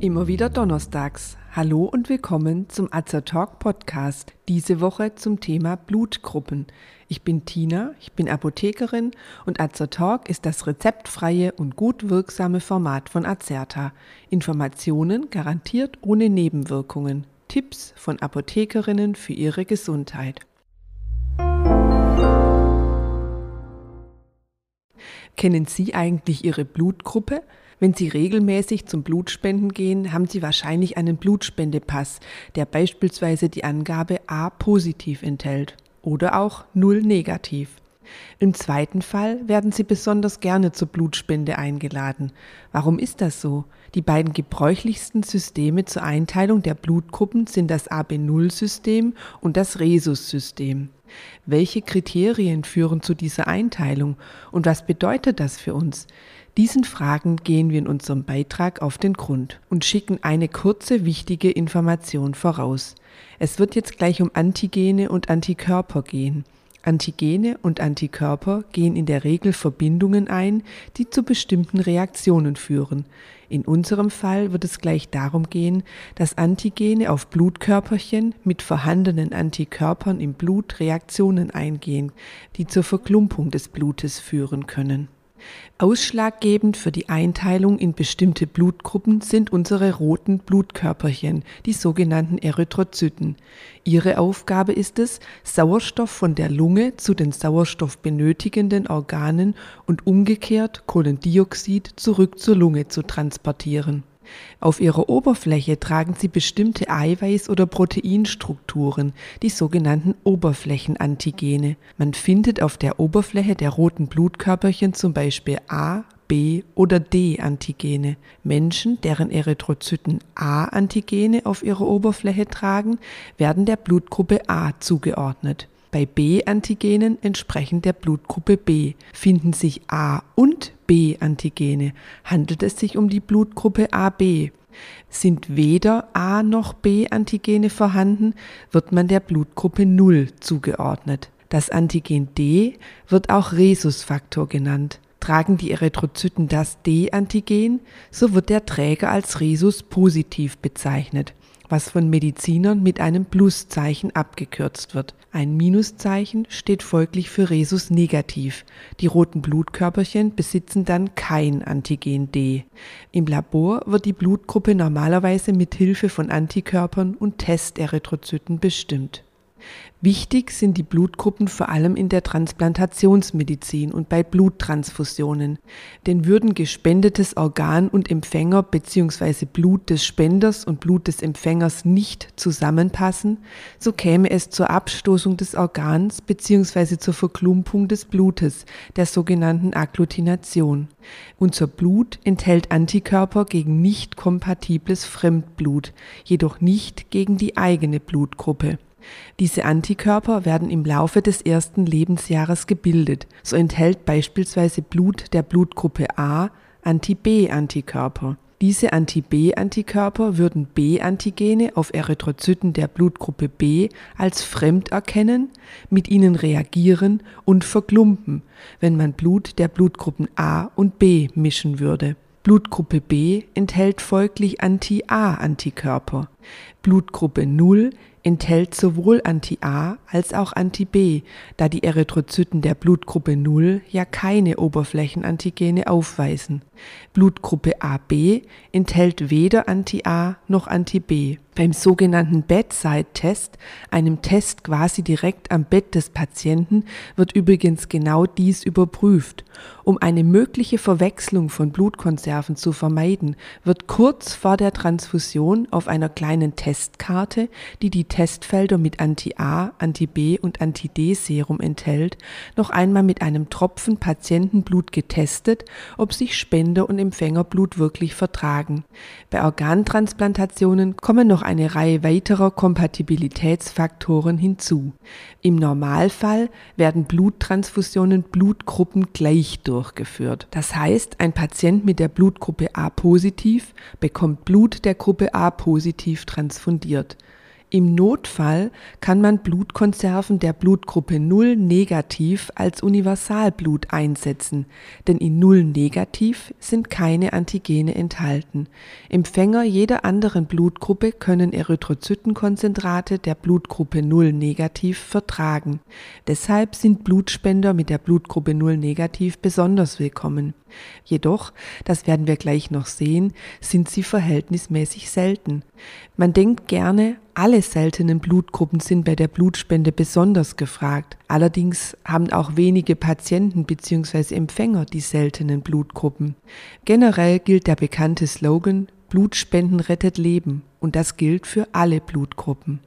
Immer wieder donnerstags. Hallo und willkommen zum Azertalk Podcast. Diese Woche zum Thema Blutgruppen. Ich bin Tina, ich bin Apothekerin und Azertalk ist das rezeptfreie und gut wirksame Format von Azerta. Informationen garantiert ohne Nebenwirkungen. Tipps von Apothekerinnen für ihre Gesundheit. Kennen Sie eigentlich Ihre Blutgruppe? Wenn Sie regelmäßig zum Blutspenden gehen, haben Sie wahrscheinlich einen Blutspendepass, der beispielsweise die Angabe A positiv enthält oder auch Null negativ. Im zweiten Fall werden Sie besonders gerne zur Blutspende eingeladen. Warum ist das so? Die beiden gebräuchlichsten Systeme zur Einteilung der Blutgruppen sind das AB0-System und das Rhesus-System. Welche Kriterien führen zu dieser Einteilung und was bedeutet das für uns? Diesen Fragen gehen wir in unserem Beitrag auf den Grund und schicken eine kurze, wichtige Information voraus. Es wird jetzt gleich um Antigene und Antikörper gehen. Antigene und Antikörper gehen in der Regel Verbindungen ein, die zu bestimmten Reaktionen führen. In unserem Fall wird es gleich darum gehen, dass Antigene auf Blutkörperchen mit vorhandenen Antikörpern im Blut Reaktionen eingehen, die zur Verklumpung des Blutes führen können. Ausschlaggebend für die Einteilung in bestimmte Blutgruppen sind unsere roten Blutkörperchen, die sogenannten Erythrozyten. Ihre Aufgabe ist es, Sauerstoff von der Lunge zu den sauerstoffbenötigenden Organen und umgekehrt Kohlendioxid zurück zur Lunge zu transportieren. Auf ihrer Oberfläche tragen sie bestimmte Eiweiß- oder Proteinstrukturen, die sogenannten Oberflächenantigene. Man findet auf der Oberfläche der roten Blutkörperchen zum Beispiel A, B oder D-Antigene. Menschen, deren Erythrozyten A-Antigene auf ihrer Oberfläche tragen, werden der Blutgruppe A zugeordnet. Bei B-Antigenen entsprechend der Blutgruppe B finden sich A und B-Antigene. Handelt es sich um die Blutgruppe AB? Sind weder A noch B-Antigene vorhanden, wird man der Blutgruppe 0 zugeordnet. Das Antigen D wird auch Rhesusfaktor genannt. Tragen die Erythrozyten das D-Antigen, so wird der Träger als Rhesus positiv bezeichnet was von Medizinern mit einem Pluszeichen abgekürzt wird. Ein Minuszeichen steht folglich für Rhesus negativ. Die roten Blutkörperchen besitzen dann kein Antigen D. Im Labor wird die Blutgruppe normalerweise mit Hilfe von Antikörpern und Testerythrozyten bestimmt. Wichtig sind die Blutgruppen vor allem in der Transplantationsmedizin und bei Bluttransfusionen. Denn würden gespendetes Organ und Empfänger bzw. Blut des Spenders und Blut des Empfängers nicht zusammenpassen, so käme es zur Abstoßung des Organs bzw. zur Verklumpung des Blutes, der sogenannten Agglutination. Unser Blut enthält Antikörper gegen nicht kompatibles Fremdblut, jedoch nicht gegen die eigene Blutgruppe. Diese Antikörper werden im Laufe des ersten Lebensjahres gebildet. So enthält beispielsweise Blut der Blutgruppe A Anti-B-Antikörper. Diese Anti-B-Antikörper würden B-Antigene auf Erythrozyten der Blutgruppe B als fremd erkennen, mit ihnen reagieren und verklumpen, wenn man Blut der Blutgruppen A und B mischen würde. Blutgruppe B enthält folglich Anti-A-Antikörper. Blutgruppe 0 enthält sowohl Anti-A als auch Anti-B, da die Erythrozyten der Blutgruppe 0 ja keine Oberflächenantigene aufweisen. Blutgruppe AB enthält weder Anti-A noch Anti-B. Beim sogenannten Bedside-Test, einem Test quasi direkt am Bett des Patienten, wird übrigens genau dies überprüft. Um eine mögliche Verwechslung von Blutkonserven zu vermeiden, wird kurz vor der Transfusion auf einer kleinen Testkarte, die die Testfelder mit Anti-A, Anti-B und Anti-D-Serum enthält, noch einmal mit einem Tropfen Patientenblut getestet, ob sich Spender und Empfängerblut wirklich vertragen. Bei Organtransplantationen kommen noch eine Reihe weiterer Kompatibilitätsfaktoren hinzu. Im Normalfall werden Bluttransfusionen blutgruppengleich durchgeführt. Das heißt, ein Patient mit der Blutgruppe A positiv bekommt Blut der Gruppe A positiv transfundiert. Im Notfall kann man Blutkonserven der Blutgruppe 0 negativ als Universalblut einsetzen, denn in 0 negativ sind keine Antigene enthalten. Empfänger jeder anderen Blutgruppe können Erythrozytenkonzentrate der Blutgruppe 0 negativ vertragen. Deshalb sind Blutspender mit der Blutgruppe 0 negativ besonders willkommen. Jedoch, das werden wir gleich noch sehen, sind sie verhältnismäßig selten. Man denkt gerne, alle seltenen Blutgruppen sind bei der Blutspende besonders gefragt. Allerdings haben auch wenige Patienten bzw. Empfänger die seltenen Blutgruppen. Generell gilt der bekannte Slogan Blutspenden rettet Leben und das gilt für alle Blutgruppen.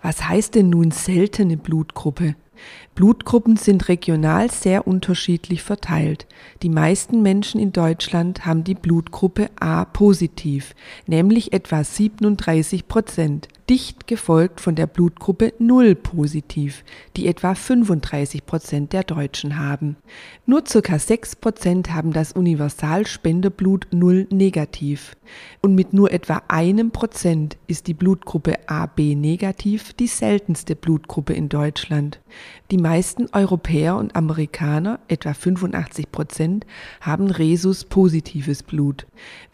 Was heißt denn nun seltene Blutgruppe? Blutgruppen sind regional sehr unterschiedlich verteilt. Die meisten Menschen in Deutschland haben die Blutgruppe A positiv, nämlich etwa 37 Prozent dicht gefolgt von der Blutgruppe 0 positiv, die etwa 35 Prozent der Deutschen haben. Nur ca. 6 Prozent haben das Universalspenderblut 0 negativ. Und mit nur etwa einem Prozent ist die Blutgruppe AB negativ die seltenste Blutgruppe in Deutschland. Die meisten Europäer und Amerikaner, etwa 85 Prozent, haben Rhesus-positives Blut.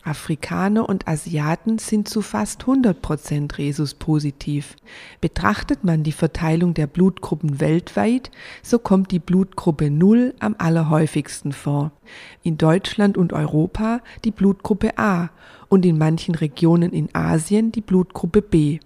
Afrikaner und Asiaten sind zu fast 100 Prozent Rhesus-positiv. Betrachtet man die Verteilung der Blutgruppen weltweit, so kommt die Blutgruppe 0 am allerhäufigsten vor. In Deutschland und Europa die Blutgruppe A und in manchen Regionen in Asien die Blutgruppe B.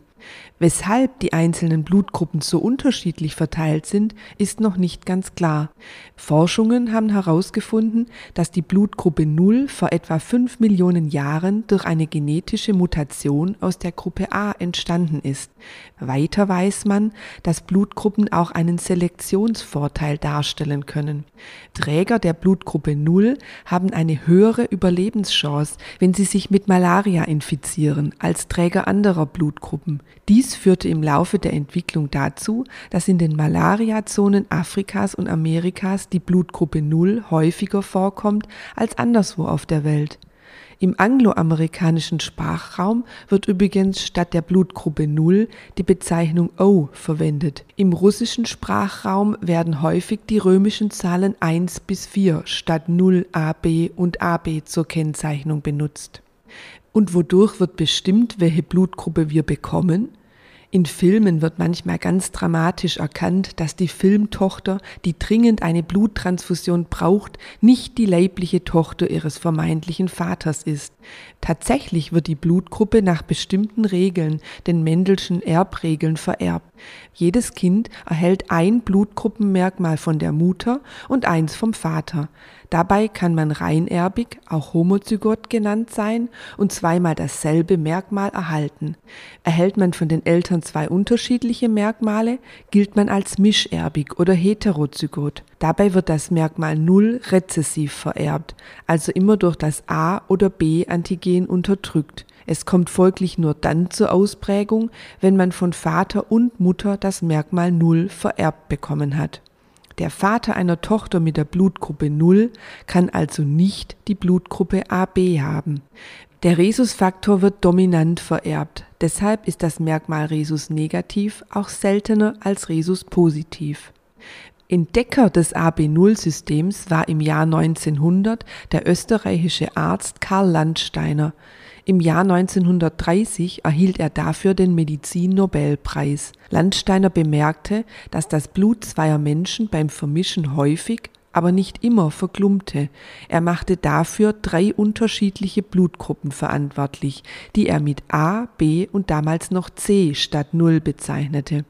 Weshalb die einzelnen Blutgruppen so unterschiedlich verteilt sind, ist noch nicht ganz klar. Forschungen haben herausgefunden, dass die Blutgruppe 0 vor etwa 5 Millionen Jahren durch eine genetische Mutation aus der Gruppe A entstanden ist. Weiter weiß man, dass Blutgruppen auch einen Selektionsvorteil darstellen können. Träger der Blutgruppe 0 haben eine höhere Überlebenschance, wenn sie sich mit Malaria infizieren, als Träger anderer Blutgruppen. Dies führte im Laufe der Entwicklung dazu, dass in den Malariazonen Afrikas und Amerikas die Blutgruppe 0 häufiger vorkommt als anderswo auf der Welt. Im angloamerikanischen Sprachraum wird übrigens statt der Blutgruppe 0 die Bezeichnung O verwendet. Im russischen Sprachraum werden häufig die römischen Zahlen 1 bis 4 statt 0 AB und AB zur Kennzeichnung benutzt. Und wodurch wird bestimmt, welche Blutgruppe wir bekommen? In Filmen wird manchmal ganz dramatisch erkannt, dass die Filmtochter, die dringend eine Bluttransfusion braucht, nicht die leibliche Tochter ihres vermeintlichen Vaters ist. Tatsächlich wird die Blutgruppe nach bestimmten Regeln, den Mendelschen Erbregeln, vererbt. Jedes Kind erhält ein Blutgruppenmerkmal von der Mutter und eins vom Vater. Dabei kann man reinerbig, auch Homozygot genannt sein und zweimal dasselbe Merkmal erhalten. Erhält man von den Eltern zwei unterschiedliche Merkmale, gilt man als mischerbig oder heterozygot. Dabei wird das Merkmal 0 rezessiv vererbt, also immer durch das A- oder B-Antigen unterdrückt. Es kommt folglich nur dann zur Ausprägung, wenn man von Vater und Mutter das Merkmal 0 vererbt bekommen hat. Der Vater einer Tochter mit der Blutgruppe 0 kann also nicht die Blutgruppe AB haben. Der Rhesusfaktor wird dominant vererbt. Deshalb ist das Merkmal Rhesus negativ auch seltener als Rhesus positiv. Entdecker des AB0-Systems war im Jahr 1900 der österreichische Arzt Karl Landsteiner. Im Jahr 1930 erhielt er dafür den Medizin-Nobelpreis. Landsteiner bemerkte, dass das Blut zweier Menschen beim Vermischen häufig, aber nicht immer verklumpte. Er machte dafür drei unterschiedliche Blutgruppen verantwortlich, die er mit A, B und damals noch C statt Null bezeichnete.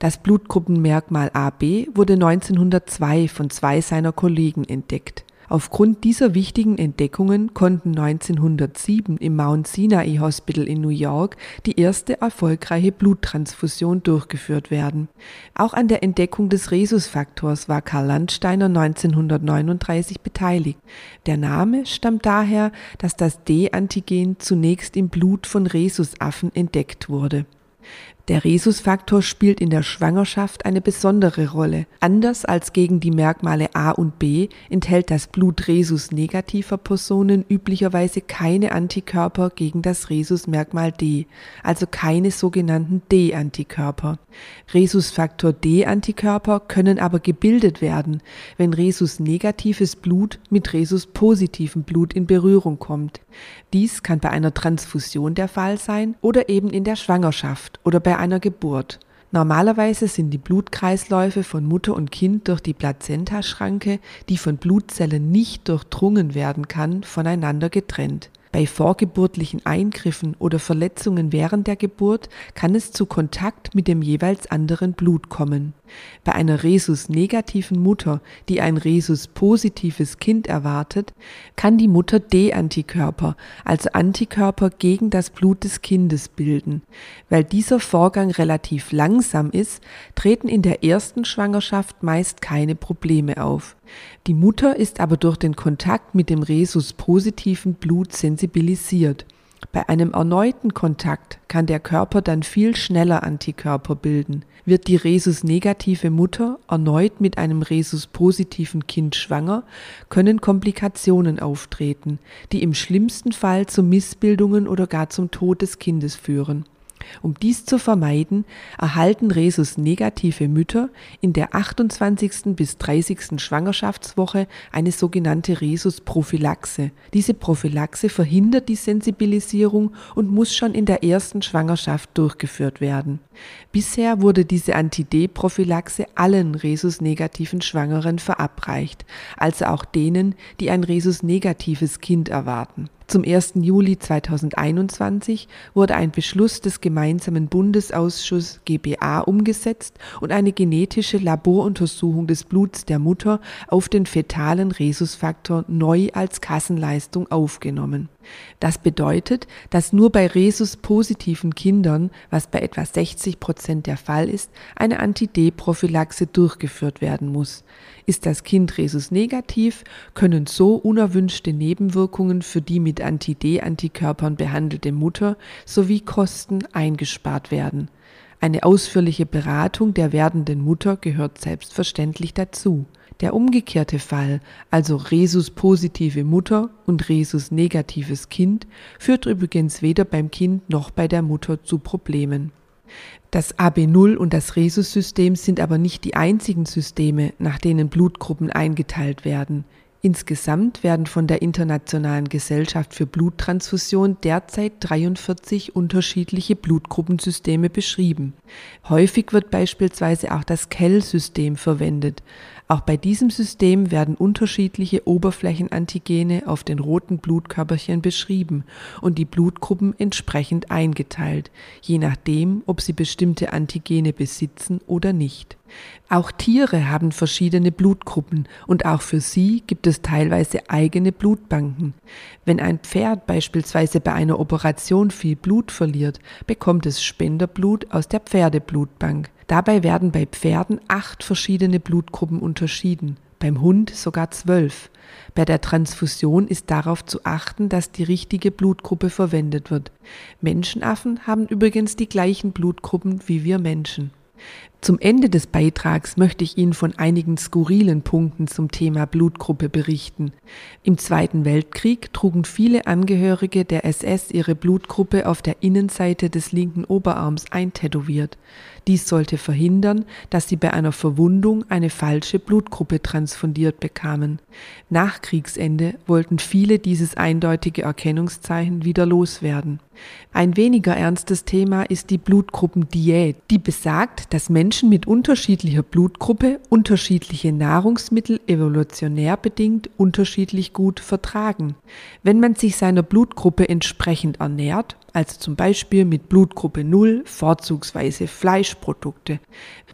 Das Blutgruppenmerkmal AB wurde 1902 von zwei seiner Kollegen entdeckt. Aufgrund dieser wichtigen Entdeckungen konnten 1907 im Mount Sinai Hospital in New York die erste erfolgreiche Bluttransfusion durchgeführt werden. Auch an der Entdeckung des Rhesusfaktors war Karl Landsteiner 1939 beteiligt. Der Name stammt daher, dass das D-Antigen zunächst im Blut von Rhesusaffen entdeckt wurde. Der Rhesusfaktor spielt in der Schwangerschaft eine besondere Rolle. Anders als gegen die Merkmale A und B enthält das Blut Rhesus negativer Personen üblicherweise keine Antikörper gegen das Rhesus-Merkmal D, also keine sogenannten D-Antikörper. Rhesusfaktor D-Antikörper können aber gebildet werden, wenn Rhesus-negatives Blut mit Rhesus-positivem Blut in Berührung kommt. Dies kann bei einer Transfusion der Fall sein oder eben in der Schwangerschaft oder bei einer Geburt. Normalerweise sind die Blutkreisläufe von Mutter und Kind durch die Plazentaschranke, die von Blutzellen nicht durchdrungen werden kann, voneinander getrennt. Bei vorgeburtlichen Eingriffen oder Verletzungen während der Geburt kann es zu Kontakt mit dem jeweils anderen Blut kommen. Bei einer Rhesus-negativen Mutter, die ein Rhesus-positives Kind erwartet, kann die Mutter D-Antikörper, also Antikörper gegen das Blut des Kindes bilden. Weil dieser Vorgang relativ langsam ist, treten in der ersten Schwangerschaft meist keine Probleme auf. Die Mutter ist aber durch den Kontakt mit dem Rhesus-positiven Blut sensibilisiert. Bei einem erneuten Kontakt kann der Körper dann viel schneller Antikörper bilden. Wird die Rhesus-negative Mutter erneut mit einem Rhesus-positiven Kind schwanger, können Komplikationen auftreten, die im schlimmsten Fall zu Missbildungen oder gar zum Tod des Kindes führen. Um dies zu vermeiden, erhalten Rhesus-negative Mütter in der 28. bis 30. Schwangerschaftswoche eine sogenannte Rhesus-Prophylaxe. Diese Prophylaxe verhindert die Sensibilisierung und muss schon in der ersten Schwangerschaft durchgeführt werden. Bisher wurde diese Anti-D-Prophylaxe allen Rhesus-negativen Schwangeren verabreicht, also auch denen, die ein Rhesus-negatives Kind erwarten. Zum 1. Juli 2021 wurde ein Beschluss des gemeinsamen Bundesausschusses GBA umgesetzt und eine genetische Laboruntersuchung des Bluts der Mutter auf den fetalen Rhesusfaktor neu als Kassenleistung aufgenommen. Das bedeutet, dass nur bei Rhesus-positiven Kindern, was bei etwa 60 Prozent der Fall ist, eine Anti-D-Prophylaxe durchgeführt werden muss. Ist das Kind Rhesus-negativ, können so unerwünschte Nebenwirkungen für die mit Anti-D-Antikörpern behandelte Mutter sowie Kosten eingespart werden. Eine ausführliche Beratung der werdenden Mutter gehört selbstverständlich dazu. Der umgekehrte Fall, also Rhesus-positive Mutter und Rhesus-negatives Kind, führt übrigens weder beim Kind noch bei der Mutter zu Problemen. Das AB0 und das Rhesus-System sind aber nicht die einzigen Systeme, nach denen Blutgruppen eingeteilt werden. Insgesamt werden von der Internationalen Gesellschaft für Bluttransfusion derzeit 43 unterschiedliche Blutgruppensysteme beschrieben. Häufig wird beispielsweise auch das Kell-System verwendet. Auch bei diesem System werden unterschiedliche Oberflächenantigene auf den roten Blutkörperchen beschrieben und die Blutgruppen entsprechend eingeteilt, je nachdem, ob sie bestimmte Antigene besitzen oder nicht. Auch Tiere haben verschiedene Blutgruppen und auch für sie gibt es teilweise eigene Blutbanken. Wenn ein Pferd beispielsweise bei einer Operation viel Blut verliert, bekommt es Spenderblut aus der Pferdeblutbank. Dabei werden bei Pferden acht verschiedene Blutgruppen unterschieden, beim Hund sogar zwölf. Bei der Transfusion ist darauf zu achten, dass die richtige Blutgruppe verwendet wird. Menschenaffen haben übrigens die gleichen Blutgruppen wie wir Menschen. Zum Ende des Beitrags möchte ich Ihnen von einigen skurrilen Punkten zum Thema Blutgruppe berichten. Im Zweiten Weltkrieg trugen viele Angehörige der SS ihre Blutgruppe auf der Innenseite des linken Oberarms eintätowiert. Dies sollte verhindern, dass sie bei einer Verwundung eine falsche Blutgruppe transfundiert bekamen. Nach Kriegsende wollten viele dieses eindeutige Erkennungszeichen wieder loswerden. Ein weniger ernstes Thema ist die Blutgruppendiät, die besagt, dass Menschen mit unterschiedlicher Blutgruppe unterschiedliche Nahrungsmittel evolutionär bedingt unterschiedlich gut vertragen. Wenn man sich seiner Blutgruppe entsprechend ernährt, also zum Beispiel mit Blutgruppe 0 vorzugsweise Fleischprodukte,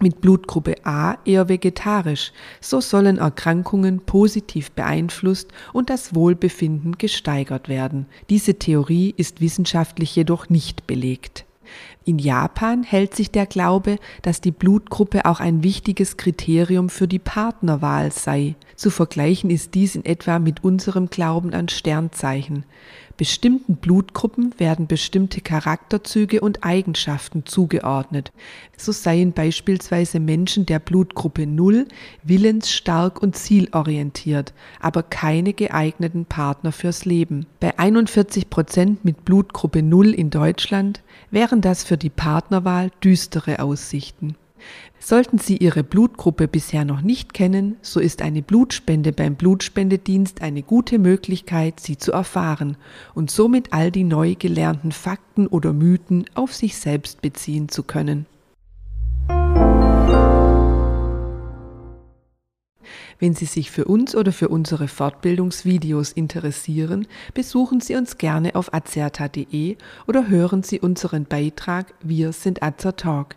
mit Blutgruppe A eher vegetarisch. So sollen Erkrankungen positiv beeinflusst und das Wohlbefinden gesteigert werden. Diese Theorie ist wissenschaftlich jedoch nicht belegt. In Japan hält sich der Glaube, dass die Blutgruppe auch ein wichtiges Kriterium für die Partnerwahl sei. Zu vergleichen ist dies in etwa mit unserem Glauben an Sternzeichen. Bestimmten Blutgruppen werden bestimmte Charakterzüge und Eigenschaften zugeordnet. So seien beispielsweise Menschen der Blutgruppe 0 willensstark und zielorientiert, aber keine geeigneten Partner fürs Leben. Bei 41 Prozent mit Blutgruppe 0 in Deutschland wären das für die Partnerwahl düstere Aussichten. Sollten Sie Ihre Blutgruppe bisher noch nicht kennen, so ist eine Blutspende beim Blutspendedienst eine gute Möglichkeit, sie zu erfahren und somit all die neu gelernten Fakten oder Mythen auf sich selbst beziehen zu können. Wenn Sie sich für uns oder für unsere Fortbildungsvideos interessieren, besuchen Sie uns gerne auf azerta.de oder hören Sie unseren Beitrag Wir sind Azertalk.